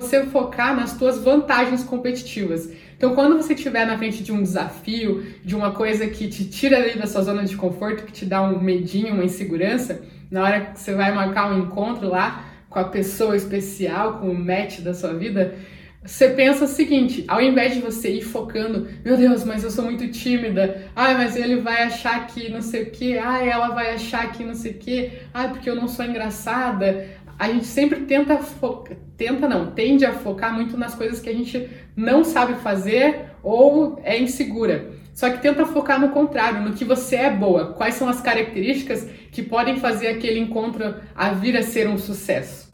você focar nas suas vantagens competitivas. Então, quando você estiver na frente de um desafio, de uma coisa que te tira ali da sua zona de conforto, que te dá um medinho, uma insegurança, na hora que você vai marcar um encontro lá com a pessoa especial, com o match da sua vida, você pensa o seguinte, ao invés de você ir focando, meu Deus, mas eu sou muito tímida, ai, mas ele vai achar que não sei o que, ai, ela vai achar que não sei o que, ai, porque eu não sou engraçada. A gente sempre tenta focar, tenta não, tende a focar muito nas coisas que a gente não sabe fazer ou é insegura. Só que tenta focar no contrário, no que você é boa. Quais são as características que podem fazer aquele encontro a vir a ser um sucesso?